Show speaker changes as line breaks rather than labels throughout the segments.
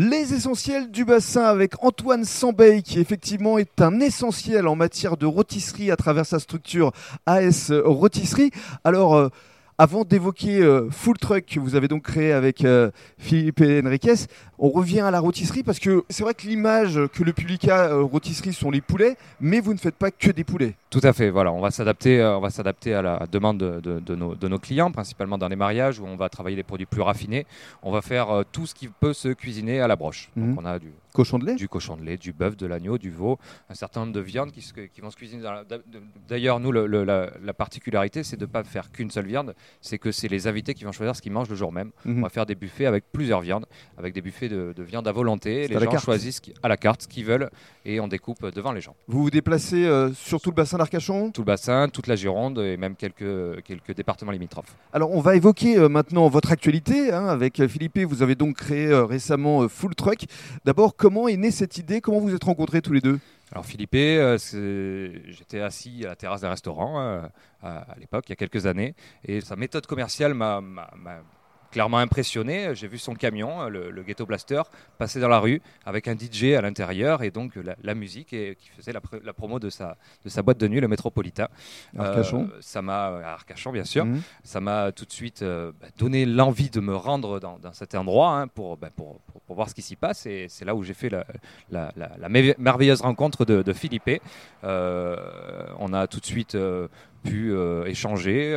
Les essentiels du bassin avec Antoine Sambey qui effectivement est un essentiel en matière de rôtisserie à travers sa structure AS Rôtisserie. Alors euh, avant d'évoquer euh, Full Truck que vous avez donc créé avec euh, Philippe Henriquez, on revient à la rôtisserie parce que c'est vrai que l'image que le public a euh, rôtisserie sont les poulets, mais vous ne faites pas que des poulets.
Tout à fait. Voilà, on va s'adapter, euh, on va s'adapter à la demande de, de- de nos, de nos clients, principalement dans les mariages où on va travailler des produits plus raffinés. On va faire tout ce qui peut se cuisiner à la broche.
Mhm.
Donc on a du,
Cochon de lait
du cochon de lait, du bœuf, de l'agneau, du veau, un certain nombre de viandes qui, se- qui vont se cuisiner. D'ailleurs, nous, le- le- la, la particularité, c'est de ne pas faire qu'une seule viande, c'est que c'est les invités qui vont choisir ce qu'ils mangent le jour même.
Mhm.
On va faire des buffets avec plusieurs viandes, avec des buffets de, de viande à volonté. Les gens
carte.
choisissent à la carte ce qu'ils veulent et on découpe devant les gens.
Vous vous déplacez euh, sur tout le bassin d'Arcachon?
Tout le bassin, toute la Gironde et même quelques, quelques départements limitrophes.
Alors on va évoquer euh, maintenant votre actualité hein, avec euh, Philippe. Vous avez donc créé euh, récemment euh, Full Truck. D'abord, comment est née cette idée? Comment vous êtes rencontrés tous les deux?
Alors Philippe, euh, j'étais assis à la terrasse d'un restaurant euh, à, à l'époque, il y a quelques années, et sa méthode commerciale m'a clairement impressionné. J'ai vu son camion, euh, le, le Ghetto Blaster, passer dans la rue avec un DJ à l'intérieur et donc la, la musique et, qui faisait la, pr- la promo de sa, de sa boîte de nuit, le Métropolitain.
Arcachon.
Euh, ça m'a Arcachon bien sûr.
Mhm.
Ça m'a tout de suite euh, bah, donné l'envie de me rendre dans, dans cet endroit hein, pour, bah, pour, pour- pour voir ce qui s'y passe. Et c'est là où j'ai fait la, la- la- la merve- merveilleuse rencontre de, de Philippe. Euh, on a tout de suite euh, pu euh, échanger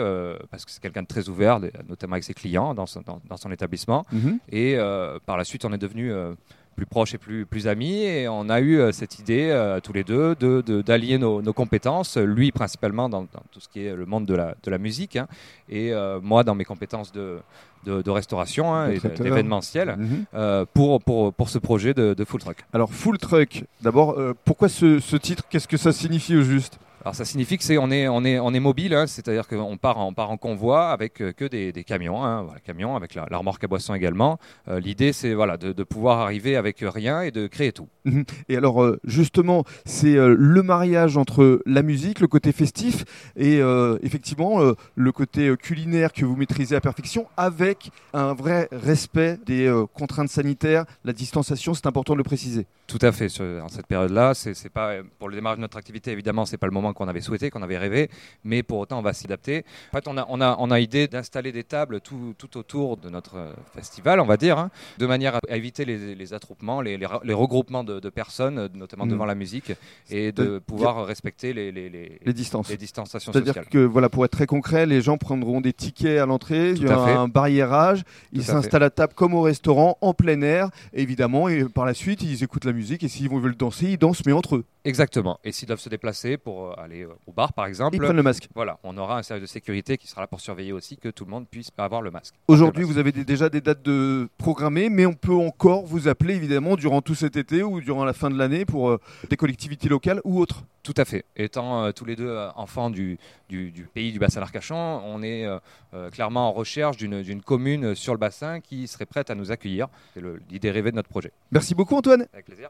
parce que c'est quelqu'un de très ouvert, notamment avec ses clients dans son, dans- dans son établissement.
Mhm.
Et par la suite, on est devenus euh, plus proches et plus, plus amis. Et on a eu euh, cette idée, euh, tous les deux, de- de- d'allier nos, nos compétences. Lui, principalement dans, dans tout ce qui est le monde de la, de la musique. hein, et euh, moi, dans mes compétences de, de, de restauration hein,
De
et d'événementiel.
Mhm.
euh, pour, pour, pour ce projet de, de Full Truck.
Alors Full Truck, d'abord, euh, pourquoi ce, ce titre? Qu'est-ce que ça signifie au juste?
Alors ça signifie que c'est on est on est on est mobile, hein, c'est-à-dire qu'on part en, on part en convoi avec euh, que des, des camions, hein, voilà, camions avec la, la remorque à boisson également. Euh, L'idée c'est voilà de, de pouvoir arriver avec rien et de créer tout.
Et alors euh, justement, c'est le mariage entre la musique, le côté festif et euh, effectivement le côté culinaire que vous maîtrisez à perfection avec un vrai respect des euh, contraintes sanitaires, la distanciation, c'est important de le préciser.
Tout à fait. Sur- en cette période-là, c'est pas pour le démarrage de notre activité évidemment, c'est pas le moment qu'on avait souhaité, qu'on avait rêvé, mais pour autant on va s'adapter. En fait, on a on a on a idée d'installer des tables tout, tout autour de notre euh, festival, on va dire, hein, de manière à éviter les, les attroupements, les, les ra- les regroupements de, de personnes, notamment
Mhm.
devant la musique, et de pouvoir respecter les,
distances.
les distanciations
C'est-à-dire que voilà, pour être très concret, les gens prendront des tickets à l'entrée, il y aura un barriérage, ils
Tout fait.
s'installent à table comme au restaurant, en plein air, évidemment, et par la suite, ils écoutent la musique, et s'ils veulent danser, ils dansent, mais entre eux.
Exactement. Et s'ils doivent se déplacer pour euh, aller euh, au bar, par exemple,
Ils prennent le masque.
voilà, on aura un service de sécurité qui sera là pour surveiller aussi que tout le monde puisse avoir le masque.
Aujourd'hui, vous avez déjà des dates de programmées, mais on peut encore vous appeler évidemment durant tout cet été ou durant la fin de l'année pour euh, des collectivités locales ou autres.
Tout à fait. Étant euh, tous les deux enfants du, du, du pays du bassin d'Arcachon, on est euh, clairement en recherche d'une commune sur le bassin qui serait prête à nous accueillir. C'est l'idée rêvée de notre projet.
Merci beaucoup Antoine.
Avec plaisir.